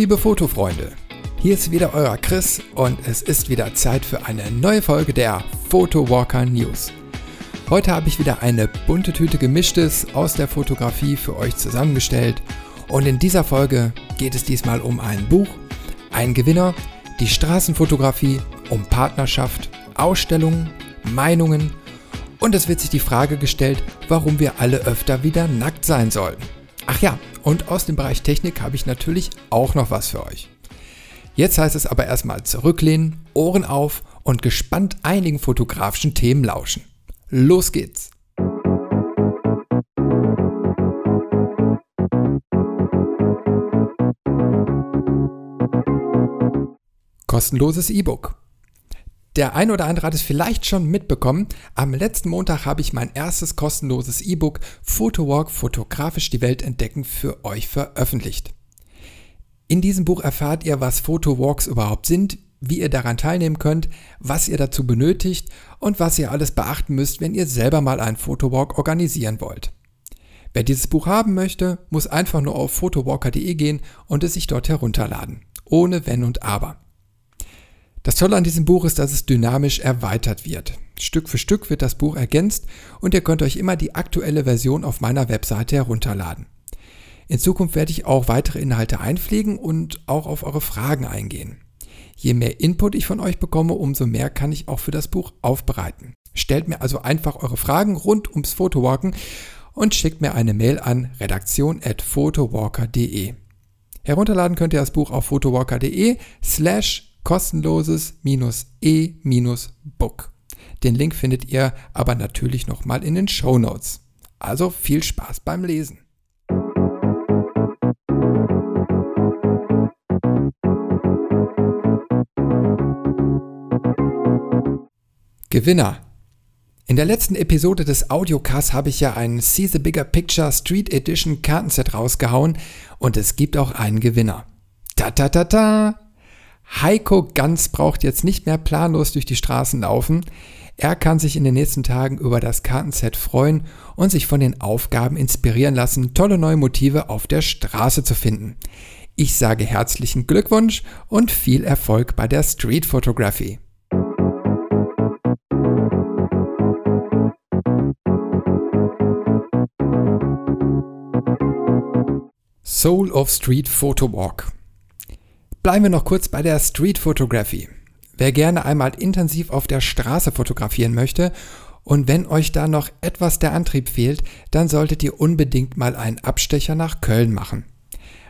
Liebe Fotofreunde, hier ist wieder euer Chris und es ist wieder Zeit für eine neue Folge der Photowalker News. Heute habe ich wieder eine bunte Tüte gemischtes aus der Fotografie für euch zusammengestellt und in dieser Folge geht es diesmal um ein Buch, einen Gewinner, die Straßenfotografie, um Partnerschaft, Ausstellungen, Meinungen und es wird sich die Frage gestellt, warum wir alle öfter wieder nackt sein sollten. Ach ja, und aus dem Bereich Technik habe ich natürlich auch noch was für euch. Jetzt heißt es aber erstmal zurücklehnen, Ohren auf und gespannt einigen fotografischen Themen lauschen. Los geht's! Kostenloses E-Book. Der ein oder andere hat es vielleicht schon mitbekommen. Am letzten Montag habe ich mein erstes kostenloses E-Book Photowalk fotografisch die Welt entdecken für euch veröffentlicht. In diesem Buch erfahrt ihr, was Photowalks überhaupt sind, wie ihr daran teilnehmen könnt, was ihr dazu benötigt und was ihr alles beachten müsst, wenn ihr selber mal einen Photowalk organisieren wollt. Wer dieses Buch haben möchte, muss einfach nur auf photowalker.de gehen und es sich dort herunterladen. Ohne Wenn und Aber. Das Tolle an diesem Buch ist, dass es dynamisch erweitert wird. Stück für Stück wird das Buch ergänzt und ihr könnt euch immer die aktuelle Version auf meiner Webseite herunterladen. In Zukunft werde ich auch weitere Inhalte einpflegen und auch auf eure Fragen eingehen. Je mehr Input ich von euch bekomme, umso mehr kann ich auch für das Buch aufbereiten. Stellt mir also einfach eure Fragen rund ums Photowalken und schickt mir eine Mail an redaktion@photowalker.de. Herunterladen könnt ihr das Buch auf photowalker.de slash kostenloses-e-book. Den Link findet ihr aber natürlich nochmal in den Show Notes. Also viel Spaß beim Lesen. Gewinner. In der letzten Episode des Audiocasts habe ich ja ein See the Bigger Picture Street Edition Kartenset rausgehauen und es gibt auch einen Gewinner. Ta ta ta ta! Heiko Ganz braucht jetzt nicht mehr planlos durch die Straßen laufen. Er kann sich in den nächsten Tagen über das Kartenset freuen und sich von den Aufgaben inspirieren lassen, tolle neue Motive auf der Straße zu finden. Ich sage herzlichen Glückwunsch und viel Erfolg bei der Street Photography. Soul of Street Photo Walk Bleiben wir noch kurz bei der Street Photography. Wer gerne einmal intensiv auf der Straße fotografieren möchte und wenn euch da noch etwas der Antrieb fehlt, dann solltet ihr unbedingt mal einen Abstecher nach Köln machen.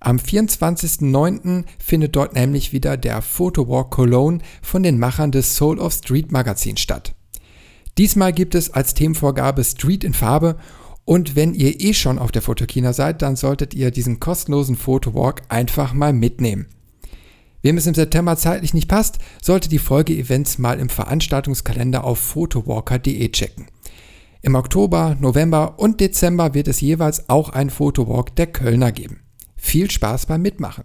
Am 24.09. findet dort nämlich wieder der Photowalk Cologne von den Machern des Soul of Street Magazin statt. Diesmal gibt es als Themenvorgabe Street in Farbe und wenn ihr eh schon auf der Fotokina seid, dann solltet ihr diesen kostenlosen Photowalk einfach mal mitnehmen. Wem es im September zeitlich nicht passt, sollte die Folgeevents mal im Veranstaltungskalender auf photowalker.de checken. Im Oktober, November und Dezember wird es jeweils auch ein Photowalk der Kölner geben. Viel Spaß beim Mitmachen!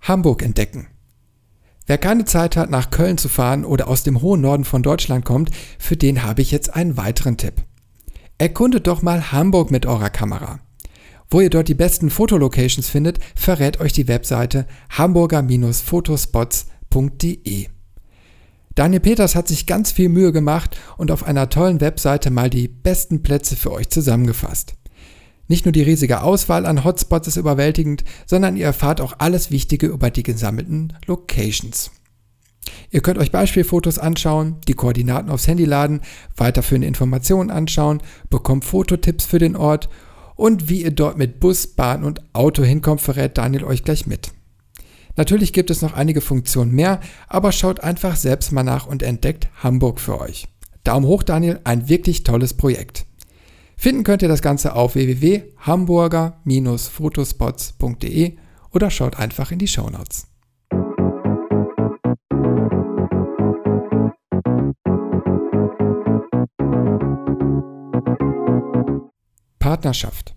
Hamburg entdecken. Wer keine Zeit hat, nach Köln zu fahren oder aus dem hohen Norden von Deutschland kommt, für den habe ich jetzt einen weiteren Tipp. Erkundet doch mal Hamburg mit eurer Kamera. Wo ihr dort die besten Fotolocations findet, verrät euch die Webseite hamburger-fotospots.de. Daniel Peters hat sich ganz viel Mühe gemacht und auf einer tollen Webseite mal die besten Plätze für euch zusammengefasst. Nicht nur die riesige Auswahl an Hotspots ist überwältigend, sondern ihr erfahrt auch alles Wichtige über die gesammelten Locations. Ihr könnt euch Beispielfotos anschauen, die Koordinaten aufs Handy laden, weiterführende Informationen anschauen, bekommt Fototipps für den Ort und wie ihr dort mit Bus, Bahn und Auto hinkommt, verrät Daniel euch gleich mit. Natürlich gibt es noch einige Funktionen mehr, aber schaut einfach selbst mal nach und entdeckt Hamburg für euch. Daumen hoch, Daniel, ein wirklich tolles Projekt. Finden könnt ihr das Ganze auf www.hamburger-fotospots.de oder schaut einfach in die Shownotes. Partnerschaft.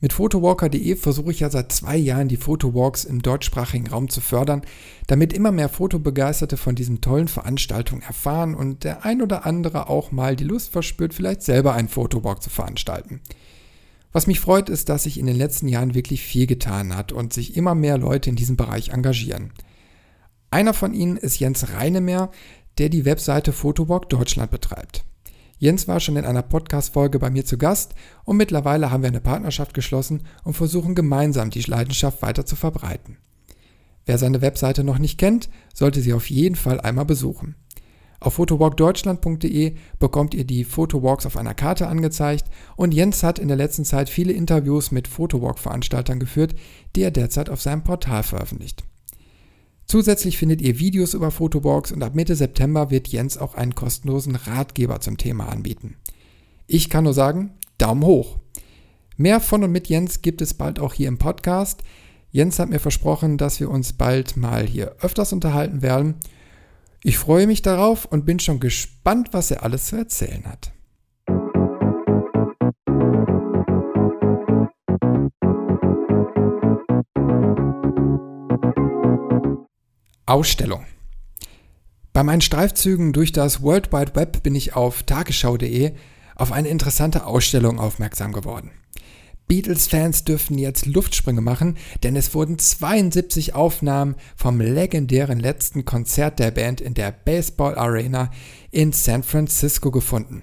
Mit photowalker.de versuche ich ja seit zwei Jahren die Photowalks im deutschsprachigen Raum zu fördern, damit immer mehr Fotobegeisterte von diesen tollen Veranstaltungen erfahren und der ein oder andere auch mal die Lust verspürt, vielleicht selber einen Photowalk zu veranstalten. Was mich freut, ist, dass sich in den letzten Jahren wirklich viel getan hat und sich immer mehr Leute in diesem Bereich engagieren. Einer von ihnen ist Jens Reinemeer, der die Webseite Photowalk Deutschland betreibt. Jens war schon in einer Podcast-Folge bei mir zu Gast und mittlerweile haben wir eine Partnerschaft geschlossen und versuchen gemeinsam die Leidenschaft weiter zu verbreiten. Wer seine Webseite noch nicht kennt, sollte sie auf jeden Fall einmal besuchen. Auf photowalkdeutschland.de bekommt ihr die Photowalks auf einer Karte angezeigt und Jens hat in der letzten Zeit viele Interviews mit Photowalk-Veranstaltern geführt, die er derzeit auf seinem Portal veröffentlicht. Zusätzlich findet ihr Videos über Fotobox und ab Mitte September wird Jens auch einen kostenlosen Ratgeber zum Thema anbieten. Ich kann nur sagen, Daumen hoch. Mehr von und mit Jens gibt es bald auch hier im Podcast. Jens hat mir versprochen, dass wir uns bald mal hier öfters unterhalten werden. Ich freue mich darauf und bin schon gespannt, was er alles zu erzählen hat. Ausstellung. Bei meinen Streifzügen durch das World Wide Web bin ich auf tagesschau.de auf eine interessante Ausstellung aufmerksam geworden. Beatles-Fans dürften jetzt Luftsprünge machen, denn es wurden 72 Aufnahmen vom legendären letzten Konzert der Band in der Baseball Arena in San Francisco gefunden.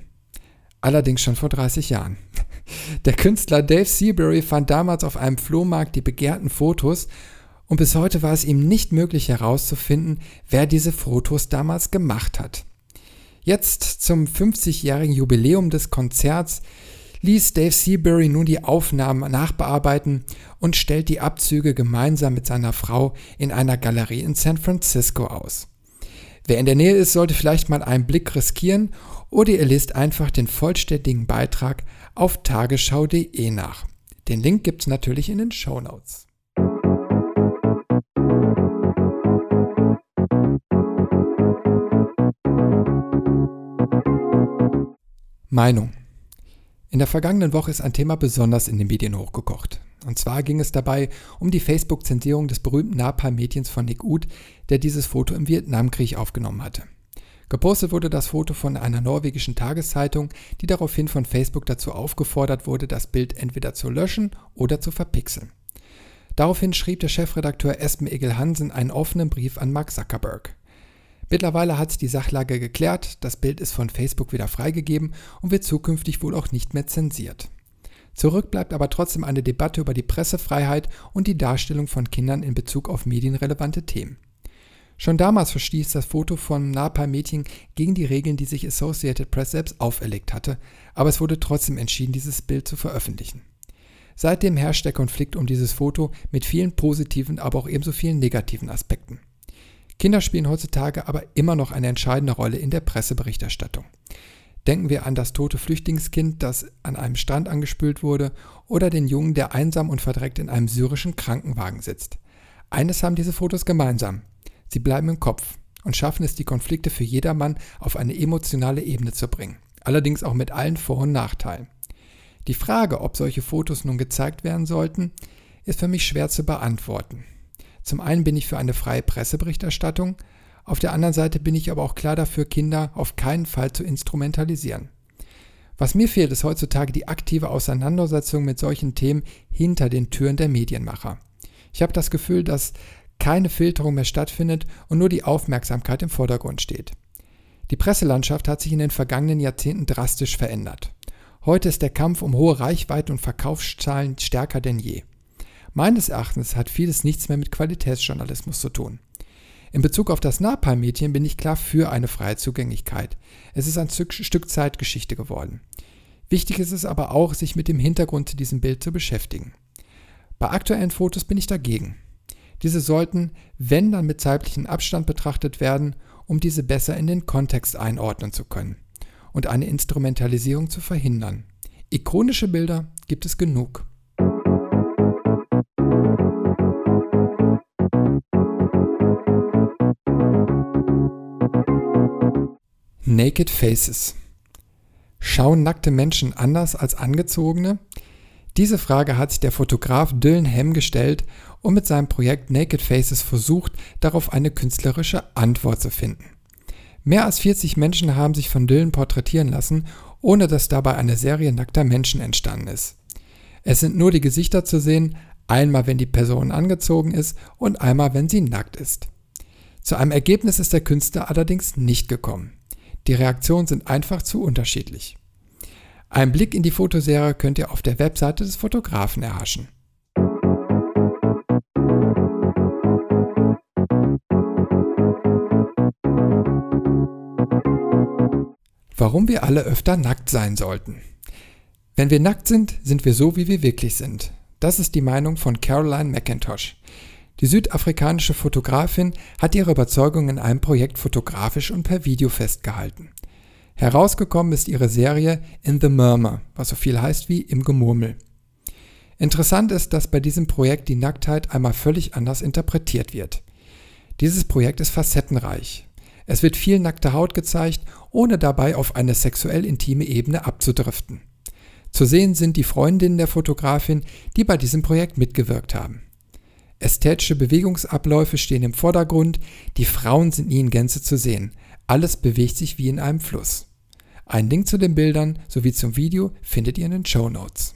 Allerdings schon vor 30 Jahren. Der Künstler Dave Seabury fand damals auf einem Flohmarkt die begehrten Fotos und bis heute war es ihm nicht möglich herauszufinden, wer diese Fotos damals gemacht hat. Jetzt zum 50-jährigen Jubiläum des Konzerts ließ Dave Seabury nun die Aufnahmen nachbearbeiten und stellt die Abzüge gemeinsam mit seiner Frau in einer Galerie in San Francisco aus. Wer in der Nähe ist, sollte vielleicht mal einen Blick riskieren oder ihr lest einfach den vollständigen Beitrag auf tagesschau.de nach. Den Link gibt es natürlich in den Show Notes. Meinung. In der vergangenen Woche ist ein Thema besonders in den Medien hochgekocht. Und zwar ging es dabei um die Facebook-Zensierung des berühmten Napalm-Mädchens von Nick Ut, der dieses Foto im Vietnamkrieg aufgenommen hatte. Gepostet wurde das Foto von einer norwegischen Tageszeitung, die daraufhin von Facebook dazu aufgefordert wurde, das Bild entweder zu löschen oder zu verpixeln. Daraufhin schrieb der Chefredakteur Espen Egil Hansen einen offenen Brief an Mark Zuckerberg. Mittlerweile hat sich die Sachlage geklärt, das Bild ist von Facebook wieder freigegeben und wird zukünftig wohl auch nicht mehr zensiert. Zurück bleibt aber trotzdem eine Debatte über die Pressefreiheit und die Darstellung von Kindern in Bezug auf medienrelevante Themen. Schon damals verstieß das Foto von Napalm-Mädchen gegen die Regeln, die sich Associated Press selbst auferlegt hatte, aber es wurde trotzdem entschieden, dieses Bild zu veröffentlichen. Seitdem herrscht der Konflikt um dieses Foto mit vielen positiven, aber auch ebenso vielen negativen Aspekten. Kinder spielen heutzutage aber immer noch eine entscheidende Rolle in der Presseberichterstattung. Denken wir an das tote Flüchtlingskind, das an einem Strand angespült wurde, oder den Jungen, der einsam und verdreckt in einem syrischen Krankenwagen sitzt. Eines haben diese Fotos gemeinsam. Sie bleiben im Kopf und schaffen es, die Konflikte für jedermann auf eine emotionale Ebene zu bringen. Allerdings auch mit allen Vor- und Nachteilen. Die Frage, ob solche Fotos nun gezeigt werden sollten, ist für mich schwer zu beantworten. Zum einen bin ich für eine freie Presseberichterstattung, auf der anderen Seite bin ich aber auch klar dafür, Kinder auf keinen Fall zu instrumentalisieren. Was mir fehlt, ist heutzutage die aktive Auseinandersetzung mit solchen Themen hinter den Türen der Medienmacher. Ich habe das Gefühl, dass keine Filterung mehr stattfindet und nur die Aufmerksamkeit im Vordergrund steht. Die Presselandschaft hat sich in den vergangenen Jahrzehnten drastisch verändert. Heute ist der Kampf um hohe Reichweite und Verkaufszahlen stärker denn je. Meines Erachtens hat vieles nichts mehr mit Qualitätsjournalismus zu tun. In Bezug auf das Napalm-Mädchen bin ich klar für eine freie Zugänglichkeit. Es ist ein Stück Zeitgeschichte geworden. Wichtig ist es aber auch, sich mit dem Hintergrund zu diesem Bild zu beschäftigen. Bei aktuellen Fotos bin ich dagegen. Diese sollten, wenn dann mit zeitlichem Abstand betrachtet werden, um diese besser in den Kontext einordnen zu können und eine Instrumentalisierung zu verhindern. Ikonische Bilder gibt es genug. Naked Faces. Schauen nackte Menschen anders als angezogene? Diese Frage hat sich der Fotograf Dylan Hem gestellt und mit seinem Projekt Naked Faces versucht, darauf eine künstlerische Antwort zu finden. Mehr als 40 Menschen haben sich von Dylan porträtieren lassen, ohne dass dabei eine Serie nackter Menschen entstanden ist. Es sind nur die Gesichter zu sehen, einmal wenn die Person angezogen ist und einmal wenn sie nackt ist. Zu einem Ergebnis ist der Künstler allerdings nicht gekommen. Die Reaktionen sind einfach zu unterschiedlich. Ein Blick in die Fotoserie könnt ihr auf der Webseite des Fotografen erhaschen. Warum wir alle öfter nackt sein sollten. Wenn wir nackt sind, sind wir so, wie wir wirklich sind. Das ist die Meinung von Caroline McIntosh. Die südafrikanische Fotografin hat ihre Überzeugung in einem Projekt fotografisch und per Video festgehalten. Herausgekommen ist ihre Serie In the Murmur, was so viel heißt wie im Gemurmel. Interessant ist, dass bei diesem Projekt die Nacktheit einmal völlig anders interpretiert wird. Dieses Projekt ist facettenreich. Es wird viel nackte Haut gezeigt, ohne dabei auf eine sexuell intime Ebene abzudriften. Zu sehen sind die Freundinnen der Fotografin, die bei diesem Projekt mitgewirkt haben. Ästhetische Bewegungsabläufe stehen im Vordergrund, die Frauen sind nie in Gänze zu sehen, alles bewegt sich wie in einem Fluss. Ein Link zu den Bildern sowie zum Video findet ihr in den Show Notes.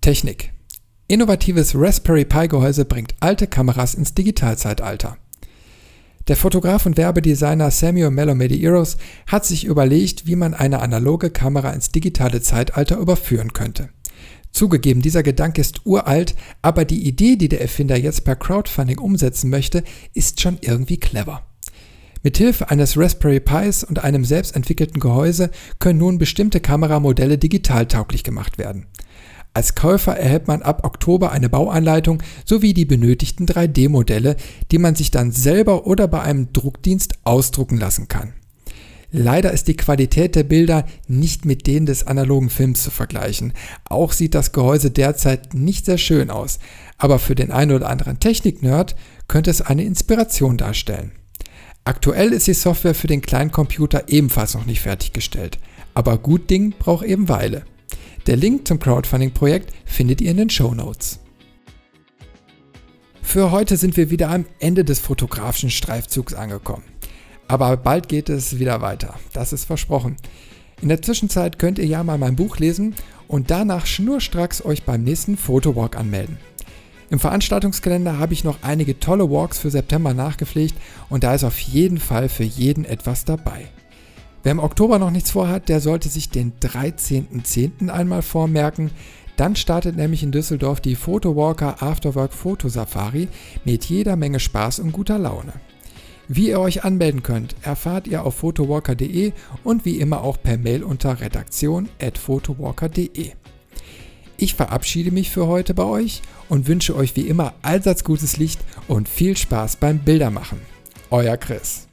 Technik. Innovatives Raspberry Pi Gehäuse bringt alte Kameras ins Digitalzeitalter. Der Fotograf und Werbedesigner Samuel Melomedi-Eros hat sich überlegt, wie man eine analoge Kamera ins digitale Zeitalter überführen könnte. Zugegeben, dieser Gedanke ist uralt, aber die Idee, die der Erfinder jetzt per Crowdfunding umsetzen möchte, ist schon irgendwie clever. Mithilfe eines Raspberry Pis und einem selbstentwickelten Gehäuse können nun bestimmte Kameramodelle digitaltauglich gemacht werden. Als Käufer erhält man ab Oktober eine Bauanleitung sowie die benötigten 3D-Modelle, die man sich dann selber oder bei einem Druckdienst ausdrucken lassen kann. Leider ist die Qualität der Bilder nicht mit denen des analogen Films zu vergleichen. Auch sieht das Gehäuse derzeit nicht sehr schön aus, aber für den einen oder anderen Technik-Nerd könnte es eine Inspiration darstellen. Aktuell ist die Software für den kleinen Computer ebenfalls noch nicht fertiggestellt, aber gut Ding braucht eben Weile. Der Link zum Crowdfunding-Projekt findet ihr in den Show Notes. Für heute sind wir wieder am Ende des fotografischen Streifzugs angekommen. Aber bald geht es wieder weiter. Das ist versprochen. In der Zwischenzeit könnt ihr ja mal mein Buch lesen und danach schnurstracks euch beim nächsten Fotowalk anmelden. Im Veranstaltungskalender habe ich noch einige tolle Walks für September nachgepflegt und da ist auf jeden Fall für jeden etwas dabei. Wer im Oktober noch nichts vorhat, der sollte sich den 13.10. einmal vormerken. Dann startet nämlich in Düsseldorf die Photowalker Afterwork Fotosafari mit jeder Menge Spaß und guter Laune. Wie ihr euch anmelden könnt, erfahrt ihr auf photowalker.de und wie immer auch per Mail unter redaktion.photowalker.de. Ich verabschiede mich für heute bei euch und wünsche euch wie immer allseits gutes Licht und viel Spaß beim Bildermachen. Euer Chris.